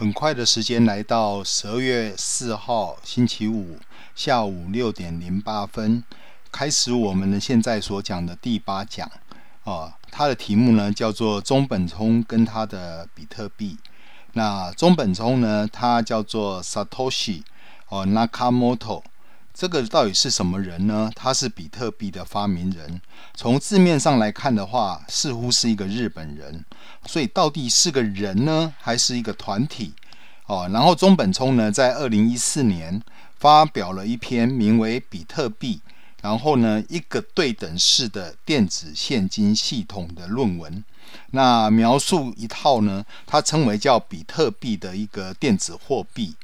很快的时间来到十二月四号星期五下午六点零八分，开始我们的现在所讲的第八讲啊，它的题目呢叫做中本聪跟他的比特币。那中本聪呢，他叫做 Satoshi 哦 Nakamoto。这个到底是什么人呢？他是比特币的发明人。从字面上来看的话，似乎是一个日本人。所以到底是个人呢，还是一个团体？哦，然后中本聪呢，在二零一四年发表了一篇名为《比特币》，然后呢，一个对等式的电子现金系统的论文。那描述一套呢，他称为叫比特币的一个电子货币。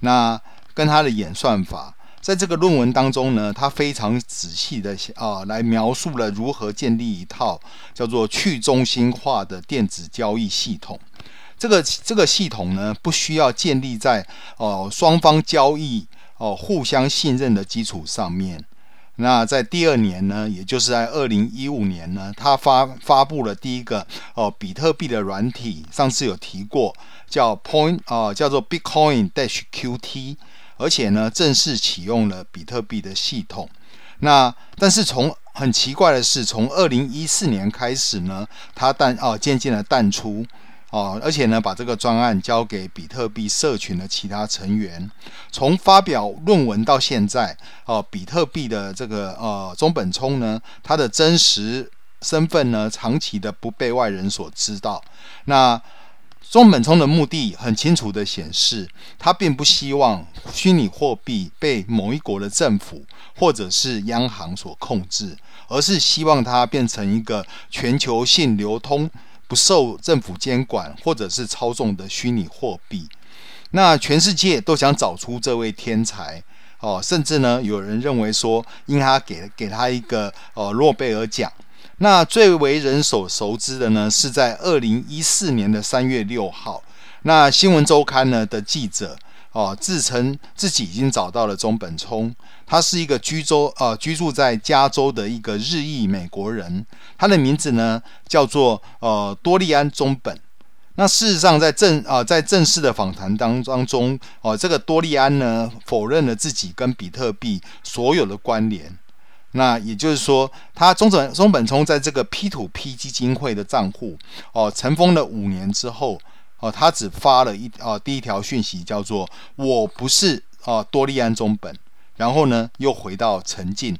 那跟他的演算法。在这个论文当中呢，他非常仔细的啊来描述了如何建立一套叫做去中心化的电子交易系统。这个这个系统呢，不需要建立在哦双方交易哦互相信任的基础上面。那在第二年呢，也就是在二零一五年呢，他发发布了第一个哦比特币的软体，上次有提过，叫 Point 啊，叫做 Bitcoin Dash QT。而且呢，正式启用了比特币的系统。那但是从很奇怪的是，从二零一四年开始呢，它淡哦渐渐的淡出哦，而且呢，把这个专案交给比特币社群的其他成员。从发表论文到现在哦，比特币的这个呃中本聪呢，他的真实身份呢，长期的不被外人所知道。那中本聪的目的很清楚地显示，他并不希望虚拟货币被某一国的政府或者是央行所控制，而是希望它变成一个全球性流通、不受政府监管或者是操纵的虚拟货币。那全世界都想找出这位天才哦，甚至呢，有人认为说，应该给给他一个呃诺贝尔奖。那最为人所熟知的呢，是在二零一四年的三月六号，那新闻周刊呢的记者哦，自称自己已经找到了中本聪，他是一个居州呃居住在加州的一个日裔美国人，他的名字呢叫做呃多利安中本。那事实上在正啊、呃、在正式的访谈当当中哦、呃，这个多利安呢否认了自己跟比特币所有的关联。那也就是说，他中本中本聪在这个 P to P 基金会的账户哦，尘封了五年之后哦，他只发了一哦第一条讯息，叫做“我不是哦多利安中本”，然后呢又回到沉静。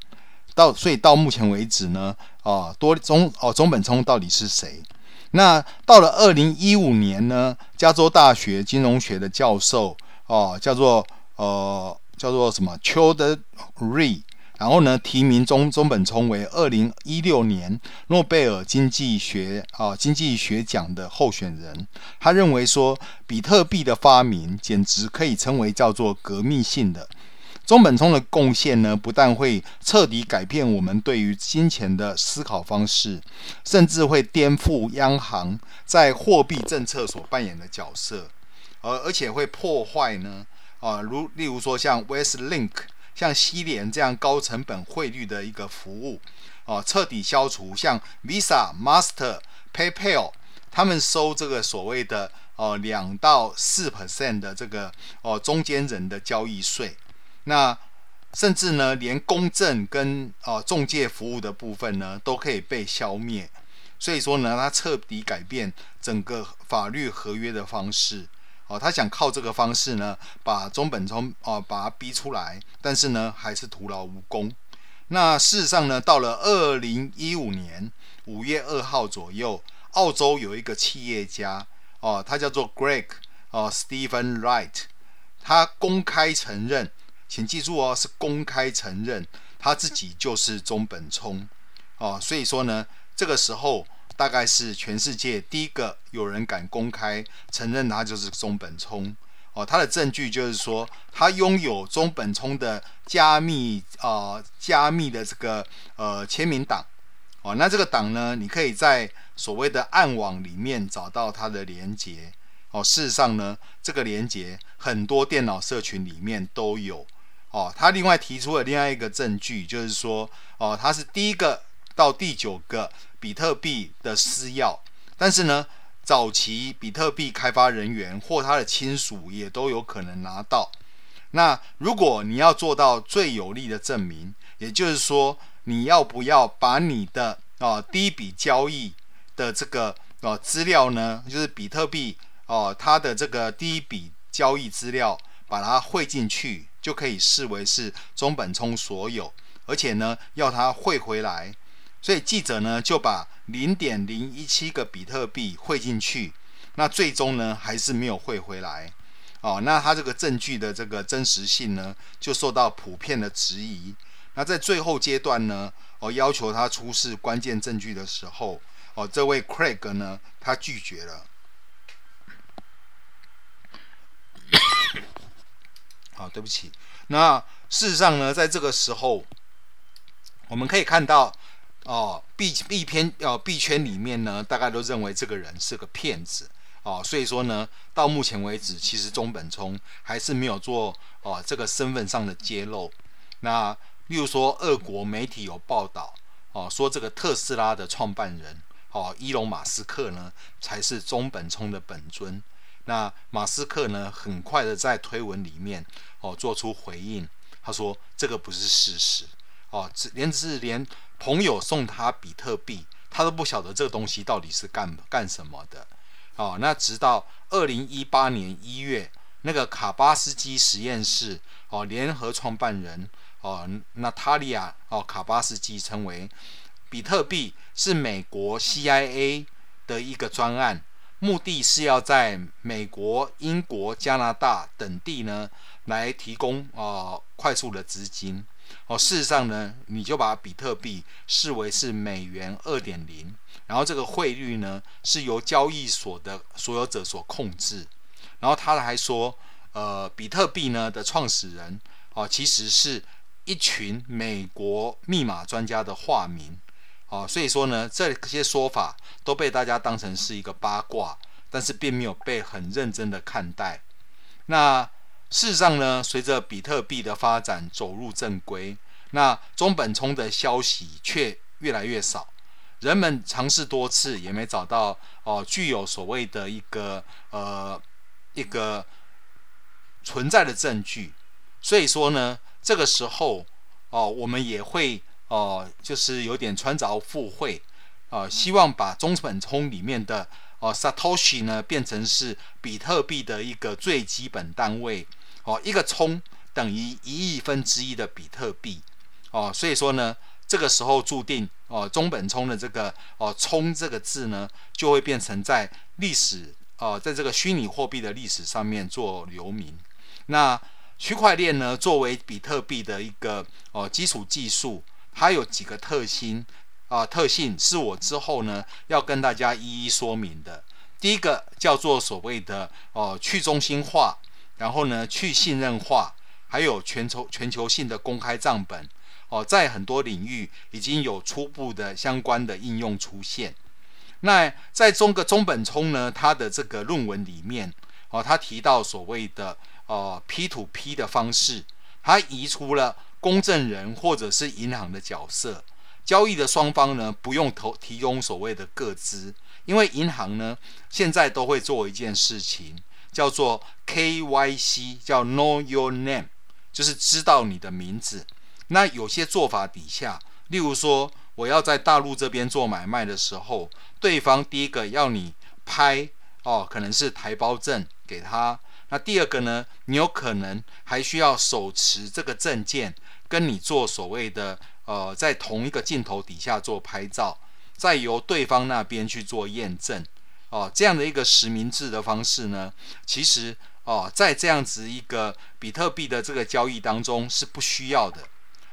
到所以到目前为止呢，啊多中哦中本聪到底是谁？那到了二零一五年呢，加州大学金融学的教授哦叫做呃叫做什么 Choudhury 然后呢，提名中中本聪为二零一六年诺贝尔经济学啊经济学奖的候选人。他认为说，比特币的发明简直可以称为叫做革命性的。中本聪的贡献呢，不但会彻底改变我们对于金钱的思考方式，甚至会颠覆央行在货币政策所扮演的角色，而而且会破坏呢啊，如例如说像 Westlink。像西联这样高成本汇率的一个服务，哦，彻底消除像 Visa、Master、PayPal 他们收这个所谓的哦两到四 percent 的这个哦中间人的交易税，那甚至呢连公证跟哦中介服务的部分呢都可以被消灭，所以说呢，它彻底改变整个法律合约的方式。哦，他想靠这个方式呢，把中本聪哦把他逼出来，但是呢，还是徒劳无功。那事实上呢，到了二零一五年五月二号左右，澳洲有一个企业家哦，他叫做 Greg 哦 Stephen Wright，他公开承认，请记住哦，是公开承认他自己就是中本聪哦，所以说呢，这个时候。大概是全世界第一个有人敢公开承认他就是中本聪哦，他的证据就是说他拥有中本聪的加密啊、加密的这个呃签名档哦，那这个档呢，你可以在所谓的暗网里面找到它的连接哦。事实上呢，这个连接很多电脑社群里面都有哦。他另外提出了另外一个证据，就是说哦，他是第一个到第九个。比特币的私钥，但是呢，早期比特币开发人员或他的亲属也都有可能拿到。那如果你要做到最有力的证明，也就是说，你要不要把你的啊第一笔交易的这个啊资料呢，就是比特币哦、啊，它的这个第一笔交易资料，把它汇进去，就可以视为是中本聪所有，而且呢，要它汇回来。所以记者呢就把零点零一七个比特币汇进去，那最终呢还是没有汇回来。哦，那他这个证据的这个真实性呢，就受到普遍的质疑。那在最后阶段呢，哦，要求他出示关键证据的时候，哦，这位 Craig 呢，他拒绝了。好，对不起。那事实上呢，在这个时候，我们可以看到。哦，币币圈哦，币圈里面呢，大概都认为这个人是个骗子哦，所以说呢，到目前为止，其实中本聪还是没有做哦这个身份上的揭露。那例如说，俄国媒体有报道哦，说这个特斯拉的创办人哦，伊隆马斯克呢，才是中本聪的本尊。那马斯克呢，很快的在推文里面哦做出回应，他说这个不是事实。哦，只连只是连朋友送他比特币，他都不晓得这个东西到底是干干什么的。哦，那直到二零一八年一月，那个卡巴斯基实验室哦联合创办人哦娜塔莉亚哦卡巴斯基称为，比特币是美国 CIA 的一个专案，目的是要在美国、英国、加拿大等地呢来提供哦快速的资金。哦，事实上呢，你就把比特币视为是美元二点零，然后这个汇率呢是由交易所的所有者所控制。然后他还说，呃，比特币呢的创始人哦，其实是一群美国密码专家的化名。哦，所以说呢，这些说法都被大家当成是一个八卦，但是并没有被很认真的看待。那。事实上呢，随着比特币的发展走入正规，那中本聪的消息却越来越少。人们尝试多次，也没找到哦、具有所谓的一个呃一个存在的证据。所以说呢，这个时候哦、我们也会哦、就是有点穿凿附会啊、希望把中本聪里面的。哦，Satoshi 呢变成是比特币的一个最基本单位。哦，一个冲等于一亿分之一的比特币。哦，所以说呢，这个时候注定哦，中本聪的这个哦“冲”这个字呢，就会变成在历史哦，在这个虚拟货币的历史上面做留名。那区块链呢，作为比特币的一个哦基础技术，它有几个特性。啊，特性是我之后呢要跟大家一一说明的。第一个叫做所谓的哦去中心化，然后呢去信任化，还有全球全球性的公开账本哦，在很多领域已经有初步的相关的应用出现。那在中个中本聪呢，他的这个论文里面哦，他提到所谓的哦 P to P 的方式，他移除了公证人或者是银行的角色。交易的双方呢，不用投提供所谓的个资，因为银行呢现在都会做一件事情，叫做 KYC，叫 Know Your Name，就是知道你的名字。那有些做法底下，例如说我要在大陆这边做买卖的时候，对方第一个要你拍哦，可能是台胞证给他。那第二个呢，你有可能还需要手持这个证件，跟你做所谓的。呃，在同一个镜头底下做拍照，再由对方那边去做验证，哦、这样的一个实名制的方式呢，其实哦、在这样子一个比特币的这个交易当中是不需要的。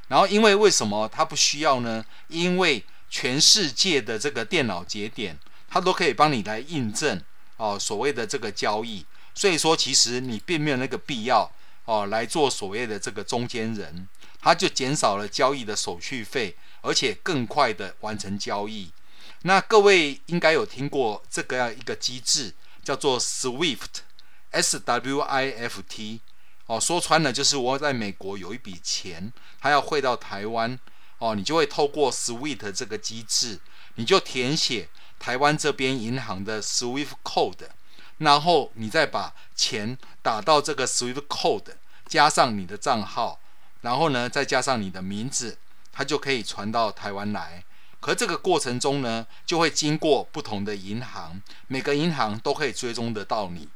然后，因为为什么它不需要呢？因为全世界的这个电脑节点，它都可以帮你来印证哦、所谓的这个交易。所以说，其实你并没有那个必要哦、来做所谓的这个中间人。它就减少了交易的手续费，而且更快的完成交易。那各位应该有听过这个样一个机制，叫做 SWIFT，S W I F T。哦，说穿了就是我在美国有一笔钱，它要汇到台湾，哦，你就会透过 SWIFT 这个机制，你就填写台湾这边银行的 SWIFT code，然后你再把钱打到这个 SWIFT code，加上你的账号，然后呢再加上你的名字，它就可以传到台湾来。可这个过程中呢，就会经过不同的银行，每个银行都可以追踪得到你。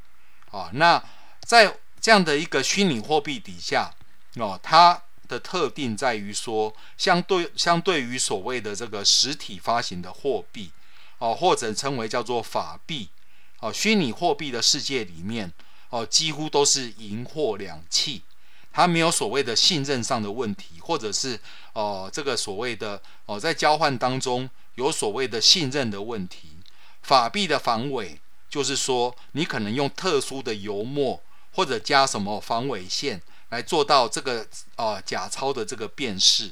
啊，那在这样的一个虚拟货币底下，哦，它的特定在于说，相对相对于所谓的这个实体发行的货币，哦，或者称为叫做法币，哦，虚拟货币的世界里面，哦，几乎都是银货两讫，它没有所谓的信任上的问题，或者是哦，这个所谓的哦，在交换当中有所谓的信任的问题。法币的防伪就是说，你可能用特殊的油墨或者加什么防伪线。来做到这个呃假钞的这个辨识。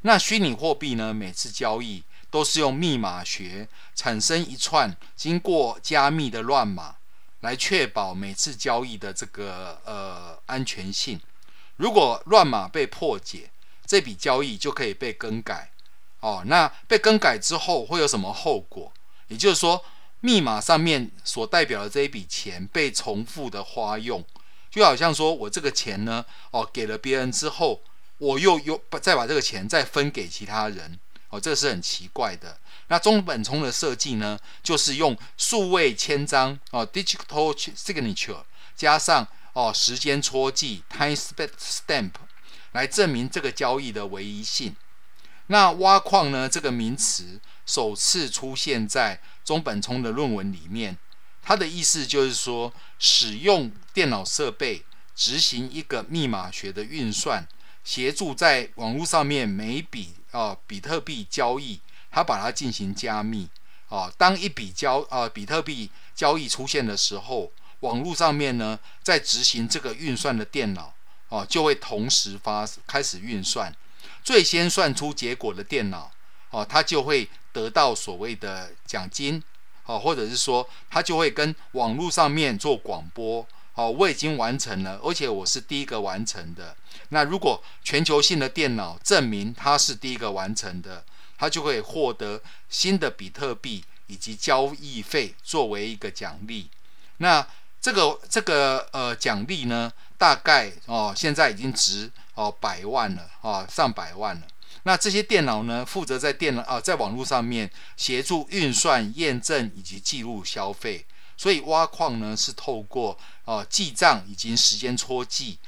那虚拟货币呢，每次交易都是用密码学产生一串经过加密的乱码，来确保每次交易的这个呃安全性。如果乱码被破解，这笔交易就可以被更改。哦，那被更改之后会有什么后果？也就是说，密码上面所代表的这一笔钱被重复的花用。就好像说，我这个钱呢，哦，给了别人之后，我又又再把这个钱再分给其他人，哦，这个是很奇怪的。那中本聪的设计呢，就是用数位签章，哦，digital signature，加上哦时间戳记 time stamp，来证明这个交易的唯一性。那挖矿呢，这个名词首次出现在中本聪的论文里面。它的意思就是说，使用电脑设备执行一个密码学的运算，协助在网络上面每一笔啊比特币交易，它把它进行加密啊。当一笔交啊比特币交易出现的时候，网络上面呢在执行这个运算的电脑啊就会同时发开始运算，最先算出结果的电脑啊，它就会得到所谓的奖金。哦，或者是说，他就会跟网络上面做广播。哦，我已经完成了，而且我是第一个完成的。那如果全球性的电脑证明它是第一个完成的，它就会获得新的比特币以及交易费作为一个奖励。那这个这个呃奖励呢，大概哦现在已经值哦百万了，哦，上百万了。那这些电脑呢，负责在电脑啊，在网络上面协助运算、验证以及记录消费。所以挖矿呢，是透过哦记账以及时间戳记，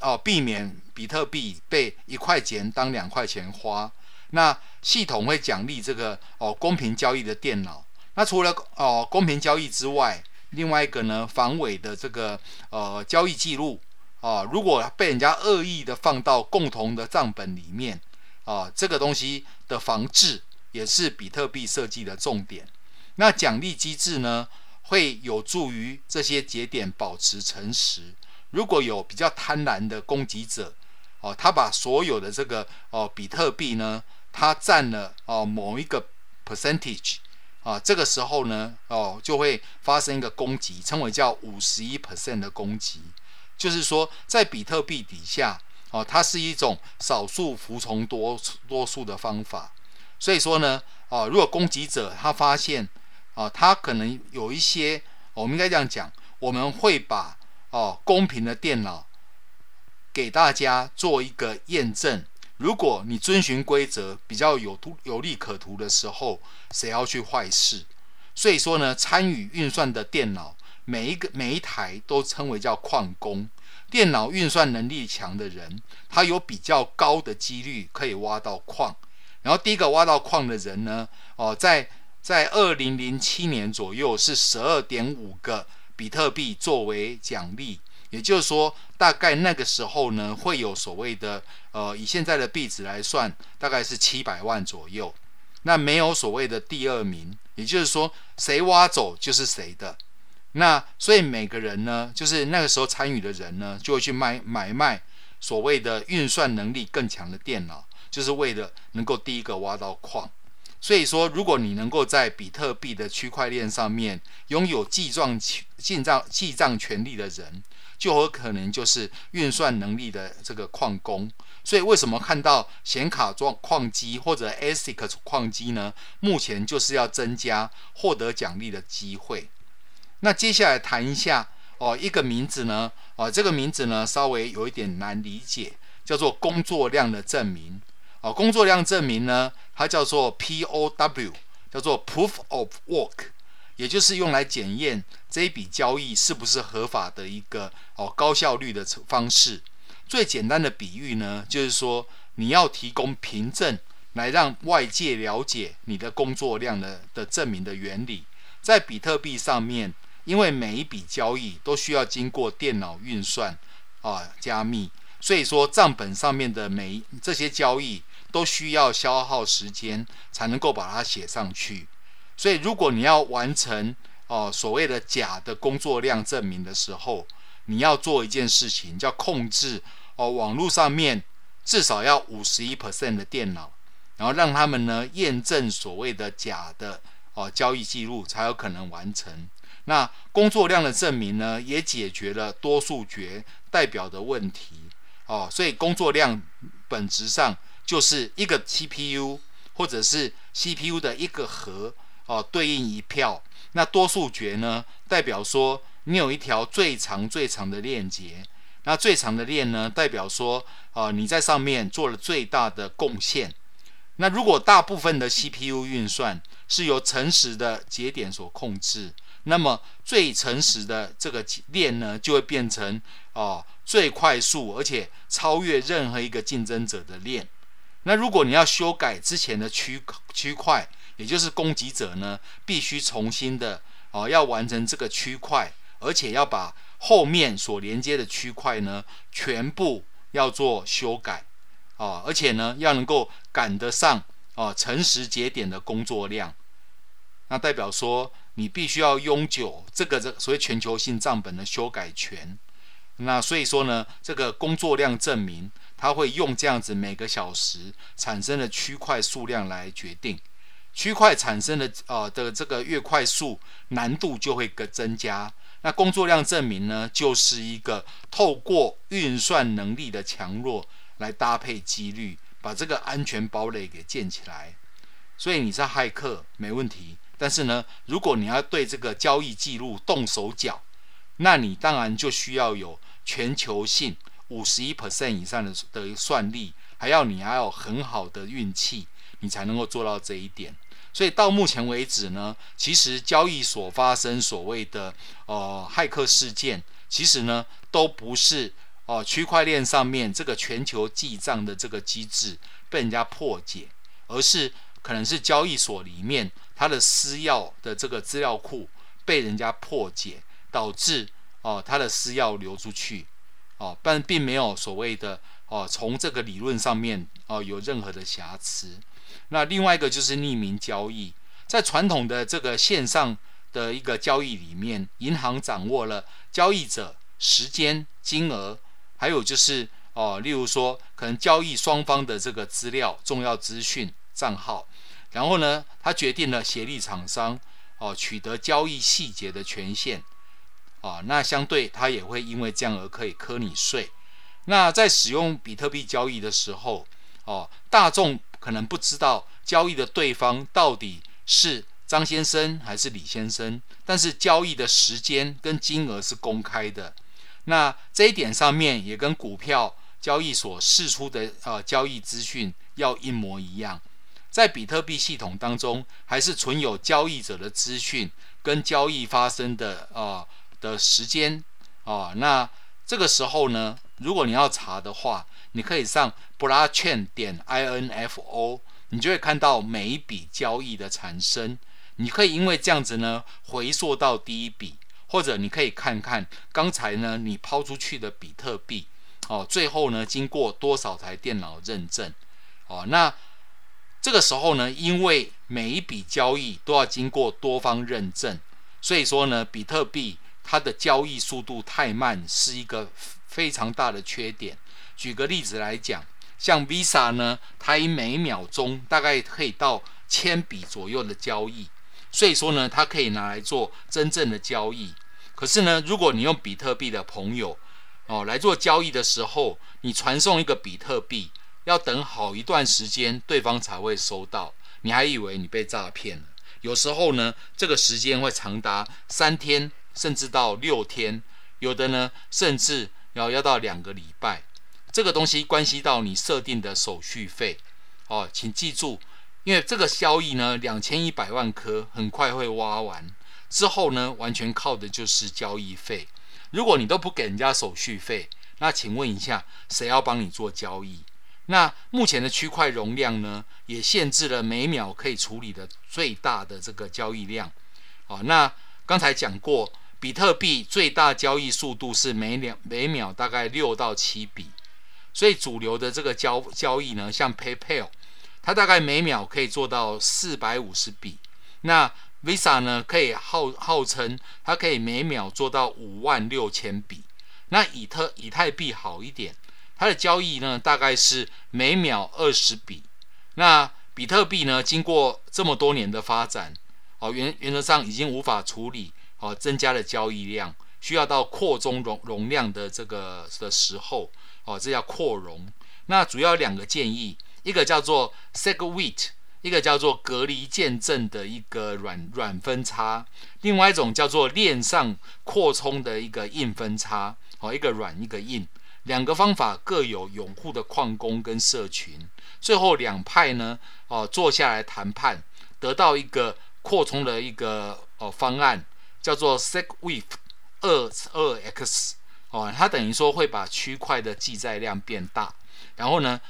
哦避免比特币被一块钱当两块钱花。那系统会奖励这个哦公平交易的电脑。那除了哦公平交易之外，另外一个呢，防伪的这个呃交易记录啊，如果被人家恶意的放到共同的账本里面。啊，这个东西的防治也是比特币设计的重点。那奖励机制呢，会有助于这些节点保持诚实。如果有比较贪婪的攻击者，哦，他把所有的这个哦比特币呢，他占了哦某一个 percentage 啊，这个时候呢，哦就会发生一个攻击，称为叫五十一 percent 的攻击，就是说在比特币底下。哦，它是一种少数服从多多数的方法，所以说呢，哦，如果攻击者他发现，哦，他可能有一些，我们应该这样讲，我们会把哦公平的电脑给大家做一个验证。如果你遵循规则比较有图有利可图的时候，谁要去坏事？所以说呢，参与运算的电脑每一个每一台都称为叫矿工。电脑运算能力强的人，他有比较高的几率可以挖到矿。然后第一个挖到矿的人呢，哦，在在二零零七年左右是十二点五个比特币作为奖励，也就是说，大概那个时候呢，会有所谓的呃，以现在的币值来算，大概是七百万左右。那没有所谓的第二名，也就是说，谁挖走就是谁的。那所以每个人呢，就是那个时候参与的人呢，就会去买买卖所谓的运算能力更强的电脑，就是为了能够第一个挖到矿。所以说，如果你能够在比特币的区块链上面拥有记账记账记账权利的人，就有可能就是运算能力的这个矿工。所以为什么看到显卡状矿机或者 ASIC 矿机呢？目前就是要增加获得奖励的机会。那接下来谈一下哦，一个名字呢，哦，这个名字呢稍微有一点难理解，叫做工作量的证明。哦，工作量证明呢，它叫做 POW，叫做 Proof of Work，也就是用来检验这一笔交易是不是合法的一个哦高效率的方式。最简单的比喻呢，就是说你要提供凭证来让外界了解你的工作量的的证明的原理。在比特币上面，因为每一笔交易都需要经过电脑运算啊加密，所以说账本上面的每这些交易。都需要消耗时间才能够把它写上去，所以如果你要完成哦、所谓的假的工作量证明的时候，你要做一件事情，叫控制哦、网络上面至少要五十一 percent 的电脑，然后让他们呢验证所谓的假的哦、交易记录才有可能完成。那工作量的证明呢，也解决了多数决代表的问题哦、所以工作量本质上。就是一个 CPU 或者是 CPU 的一个核哦，对应一票。那多数决呢，代表说你有一条最长最长的链接。那最长的链呢，代表说啊，你在上面做了最大的贡献。那如果大部分的 CPU 运算是由诚实的节点所控制，那么最诚实的这个链呢，就会变成哦最快速而且超越任何一个竞争者的链。那如果你要修改之前的区区块，也就是攻击者呢，必须重新的哦，要完成这个区块，而且要把后面所连接的区块呢，全部要做修改，哦，而且呢，要能够赶得上哦诚实节点的工作量，那代表说你必须要拥有这个这所谓全球性账本的修改权。那所以说呢，这个工作量证明。它会用这样子每个小时产生的区块数量来决定，区块产生的呃的这个越快速，难度就会个增加。那工作量证明呢，就是一个透过运算能力的强弱来搭配几率，把这个安全堡垒给建起来。所以你是骇客没问题，但是呢，如果你要对这个交易记录动手脚，那你当然就需要有全球性。五十一 percent 以上的的算力，还要你还有很好的运气，你才能够做到这一点。所以到目前为止呢，其实交易所发生所谓的呃骇客事件，其实呢都不是哦、区块链上面这个全球记账的这个机制被人家破解，而是可能是交易所里面它的私钥的这个资料库被人家破解，导致哦、呃、它的私钥流出去。哦，但并没有所谓的哦，从这个理论上面哦有任何的瑕疵。那另外一个就是匿名交易，在传统的这个线上的一个交易里面，银行掌握了交易者时间、金额，还有就是哦，例如说可能交易双方的这个资料、重要资讯、账号，然后呢，他决定了协力厂商哦取得交易细节的权限。啊，那相对它也会因为这样而可以课你税。那在使用比特币交易的时候，哦，大众可能不知道交易的对方到底是张先生还是李先生，但是交易的时间跟金额是公开的。那这一点上面也跟股票交易所释出的呃交易资讯要一模一样。在比特币系统当中，还是存有交易者的资讯跟交易发生的啊。呃的时间啊，那这个时候呢，如果你要查的话，你可以上 blockchain 点 info，你就会看到每一笔交易的产生。你可以因为这样子呢，回溯到第一笔，或者你可以看看刚才呢你抛出去的比特币哦，最后呢经过多少台电脑认证哦，那这个时候呢，因为每一笔交易都要经过多方认证，所以说呢，比特币。它的交易速度太慢，是一个非常大的缺点。举个例子来讲，像 Visa 呢，它以每秒钟大概可以到千笔左右的交易，所以说呢，它可以拿来做真正的交易。可是呢，如果你用比特币的朋友哦来做交易的时候，你传送一个比特币，要等好一段时间，对方才会收到，你还以为你被诈骗了。有时候呢，这个时间会长达三天，甚至到六天，有的呢，甚至要要到两个礼拜。这个东西关系到你设定的手续费哦，请记住，因为这个交易呢，两千一百万颗很快会挖完，之后呢，完全靠的就是交易费。如果你都不给人家手续费，那请问一下，谁要帮你做交易？那目前的区块容量呢，也限制了每秒可以处理的最大的这个交易量。哦，那刚才讲过，比特币最大交易速度是每两每秒大概六到七笔。所以主流的这个交交易呢，像 PayPal，它大概每秒可以做到四百五十笔。那 Visa 呢，可以号号称它可以每秒做到五万六千笔。那以特以太币好一点，它的交易呢，大概是每秒二十笔。那比特币呢，经过这么多年的发展，哦原原则上已经无法处理哦增加了交易量，需要到扩充容容量的这个的时候。哦，这叫扩容。那主要两个建议，一个叫做 SegWit，一个叫做隔离见证的一个软软分叉，另外一种叫做链上扩充的一个硬分叉。哦，一个软一个硬，两个方法各有拥护的矿工跟社群。最后两派呢，哦，坐下来谈判，得到一个扩充的一个哦方案，叫做 SegWit 二二 X。哦，它等于说会把区块的记载量变大，然后呢，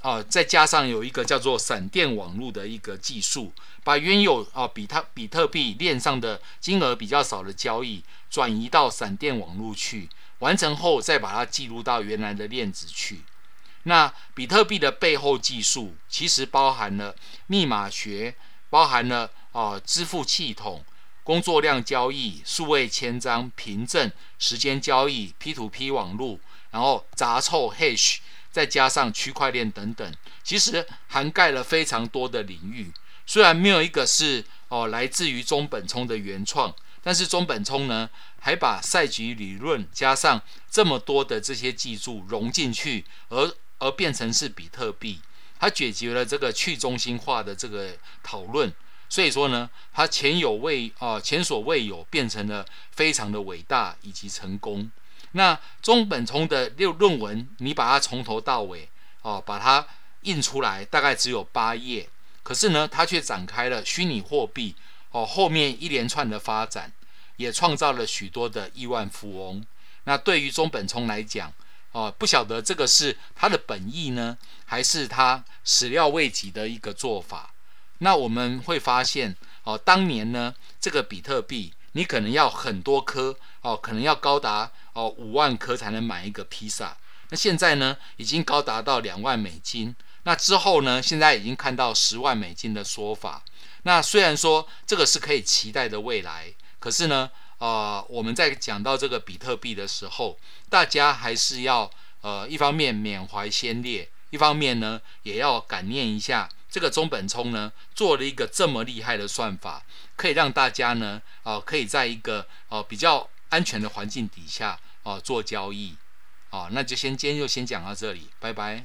呃，再加上有一个叫做闪电网络的一个技术，把原有啊、比特比特币链上的金额比较少的交易转移到闪电网络去，完成后再把它记录到原来的链子去。那比特币的背后技术其实包含了密码学，包含了啊、支付系统。工作量交易、数位签章、凭证、时间交易、P2P 网络，然后杂凑 Hash，再加上区块链等等，其实涵盖了非常多的领域。虽然没有一个是哦来自于中本聪的原创，但是中本聪呢还把赛局理论加上这么多的这些技术融进去，而而变成是比特币，它解决了这个去中心化的这个讨论。所以说呢，它前有未啊、前所未有，变成了非常的伟大以及成功。那中本聪的六论文，你把它从头到尾哦、把它印出来，大概只有八页，可是呢，它却展开了虚拟货币哦后面一连串的发展，也创造了许多的亿万富翁。那对于中本聪来讲，哦、不晓得这个是他的本意呢，还是他始料未及的一个做法。那我们会发现，哦，当年呢，这个比特币你可能要很多颗，哦，可能要高达哦五万颗才能买一个披萨。那现在呢，已经高达到两万美金。那之后呢，现在已经看到十万美金的说法。那虽然说这个是可以期待的未来，可是呢，呃，我们在讲到这个比特币的时候，大家还是要呃一方面缅怀先烈，一方面呢也要感念一下。这个中本聪呢，做了一个这么厉害的算法，可以让大家呢，哦、可以在一个哦、比较安全的环境底下哦、做交易，哦，那就先今天就先讲到这里，拜拜。